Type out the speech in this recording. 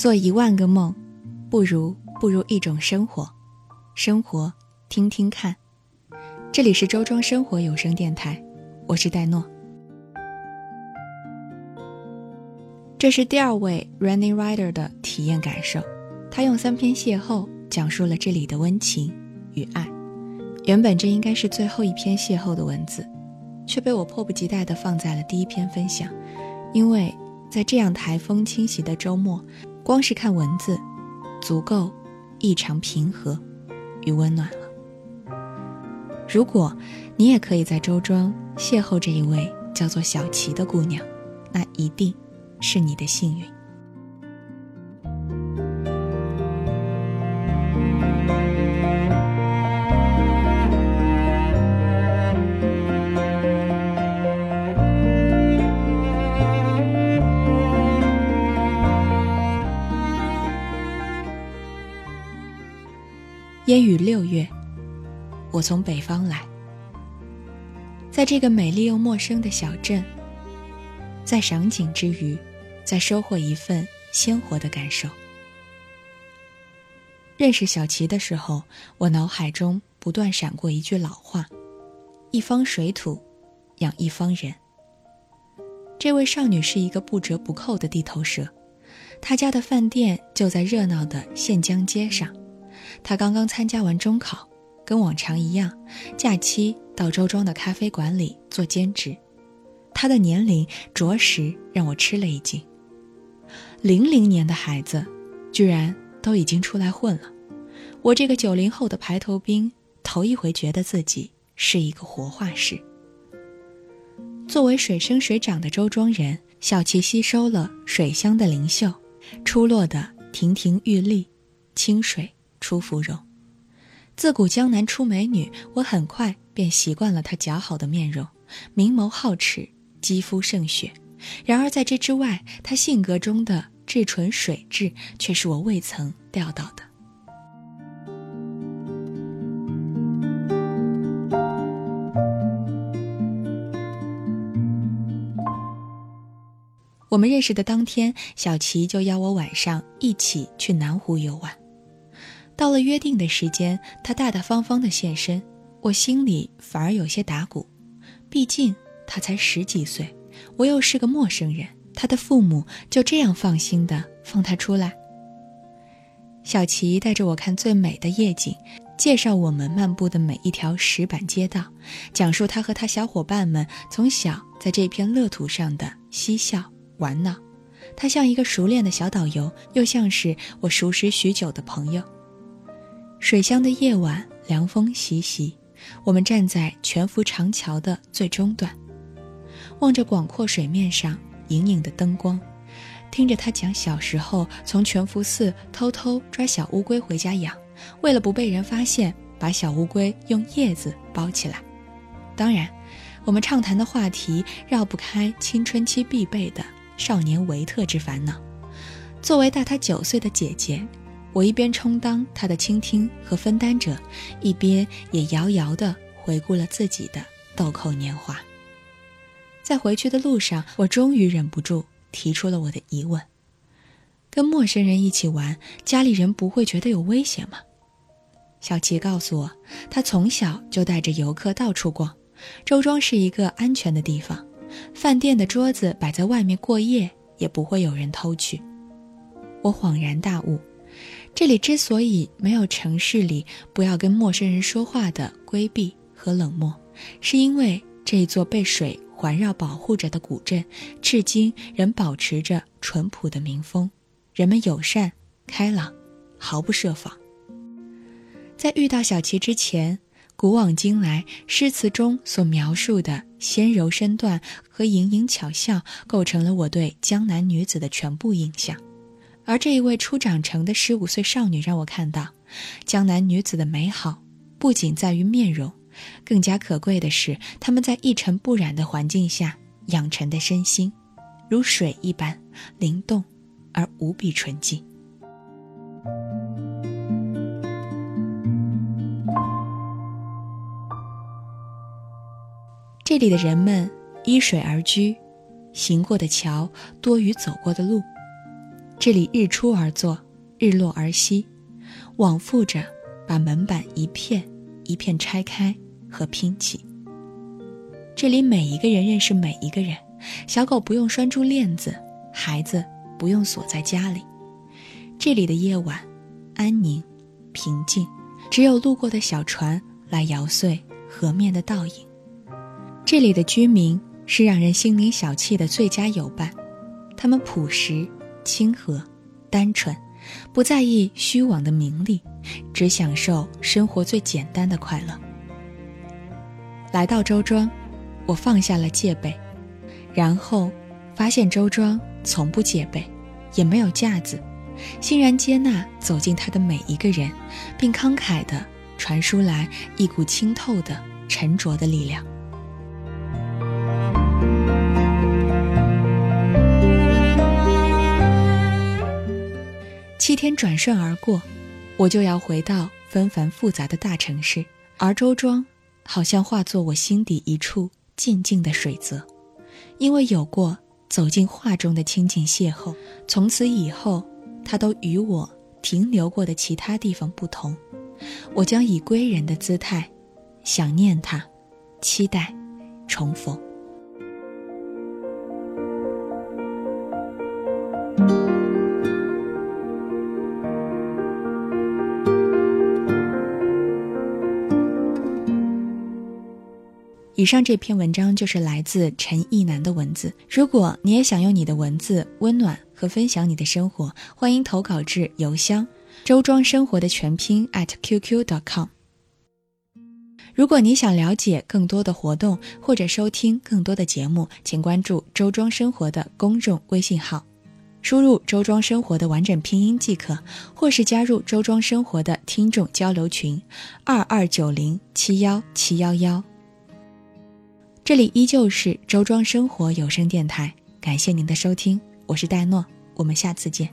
做一万个梦，不如不如一种生活。生活，听听看。这里是周庄生活有声电台，我是戴诺。这是第二位 Running Rider 的体验感受，他用三篇邂逅讲述了这里的温情与爱。原本这应该是最后一篇邂逅的文字，却被我迫不及待地放在了第一篇分享，因为在这样台风侵袭的周末，光是看文字，足够异常平和与温暖了。如果你也可以在周庄邂逅这一位叫做小琪的姑娘，那一定是你的幸运。烟雨六月，我从北方来，在这个美丽又陌生的小镇，在赏景之余，在收获一份鲜活的感受。认识小琪的时候，我脑海中不断闪过一句老话：“一方水土，养一方人。”这位少女是一个不折不扣的地头蛇，她家的饭店就在热闹的县江街上。他刚刚参加完中考，跟往常一样，假期到周庄的咖啡馆里做兼职。他的年龄着实让我吃了一惊。零零年的孩子，居然都已经出来混了。我这个九零后的排头兵，头一回觉得自己是一个活化石。作为水生水长的周庄人，小琪吸收了水乡的灵秀，出落的亭亭玉立，清水。出芙蓉，自古江南出美女，我很快便习惯了她姣好的面容，明眸皓齿，肌肤胜雪。然而在这之外，她性格中的至纯水质，却是我未曾料到的。我们认识的当天，小琪就邀我晚上一起去南湖游玩。到了约定的时间，他大大方方的现身，我心里反而有些打鼓。毕竟他才十几岁，我又是个陌生人，他的父母就这样放心的放他出来。小琪带着我看最美的夜景，介绍我们漫步的每一条石板街道，讲述他和他小伙伴们从小在这片乐土上的嬉笑玩闹。他像一个熟练的小导游，又像是我熟识许久的朋友。水乡的夜晚，凉风习习。我们站在全福长桥的最中段，望着广阔水面上隐隐的灯光，听着他讲小时候从全福寺偷偷抓小乌龟回家养，为了不被人发现，把小乌龟用叶子包起来。当然，我们畅谈的话题绕不开青春期必备的少年维特之烦恼。作为大他九岁的姐姐。我一边充当他的倾听和分担者，一边也遥遥地回顾了自己的豆蔻年华。在回去的路上，我终于忍不住提出了我的疑问：跟陌生人一起玩，家里人不会觉得有危险吗？小琪告诉我，他从小就带着游客到处逛，周庄是一个安全的地方，饭店的桌子摆在外面过夜也不会有人偷去。我恍然大悟。这里之所以没有城市里不要跟陌生人说话的规避和冷漠，是因为这座被水环绕保护着的古镇，至今仍保持着淳朴的民风，人们友善、开朗，毫不设防。在遇到小琪之前，古往今来诗词中所描述的纤柔身段和盈盈巧笑，构成了我对江南女子的全部印象。而这一位初长成的十五岁少女，让我看到，江南女子的美好不仅在于面容，更加可贵的是她们在一尘不染的环境下养成的身心，如水一般灵动而无比纯净。这里的人们依水而居，行过的桥多于走过的路。这里日出而作，日落而息，往复着把门板一片一片拆开和拼起。这里每一个人认识每一个人，小狗不用拴住链子，孩子不用锁在家里。这里的夜晚安宁平静，只有路过的小船来摇碎河面的倒影。这里的居民是让人心灵小憩的最佳友伴，他们朴实。亲和、单纯，不在意虚妄的名利，只享受生活最简单的快乐。来到周庄，我放下了戒备，然后发现周庄从不戒备，也没有架子，欣然接纳走进他的每一个人，并慷慨地传输来一股清透的、沉着的力量。天转瞬而过，我就要回到纷繁复杂的大城市，而周庄好像化作我心底一处静静的水泽，因为有过走进画中的亲近邂逅，从此以后，它都与我停留过的其他地方不同。我将以归人的姿态，想念它，期待重逢。以上这篇文章就是来自陈意南的文字。如果你也想用你的文字温暖和分享你的生活，欢迎投稿至邮箱周庄生活的全拼 at qq.com。如果你想了解更多的活动或者收听更多的节目，请关注周庄生活的公众微信号，输入周庄生活的完整拼音即可，或是加入周庄生活的听众交流群二二九零七幺七幺幺。这里依旧是周庄生活有声电台，感谢您的收听。我是戴诺，我们下次见。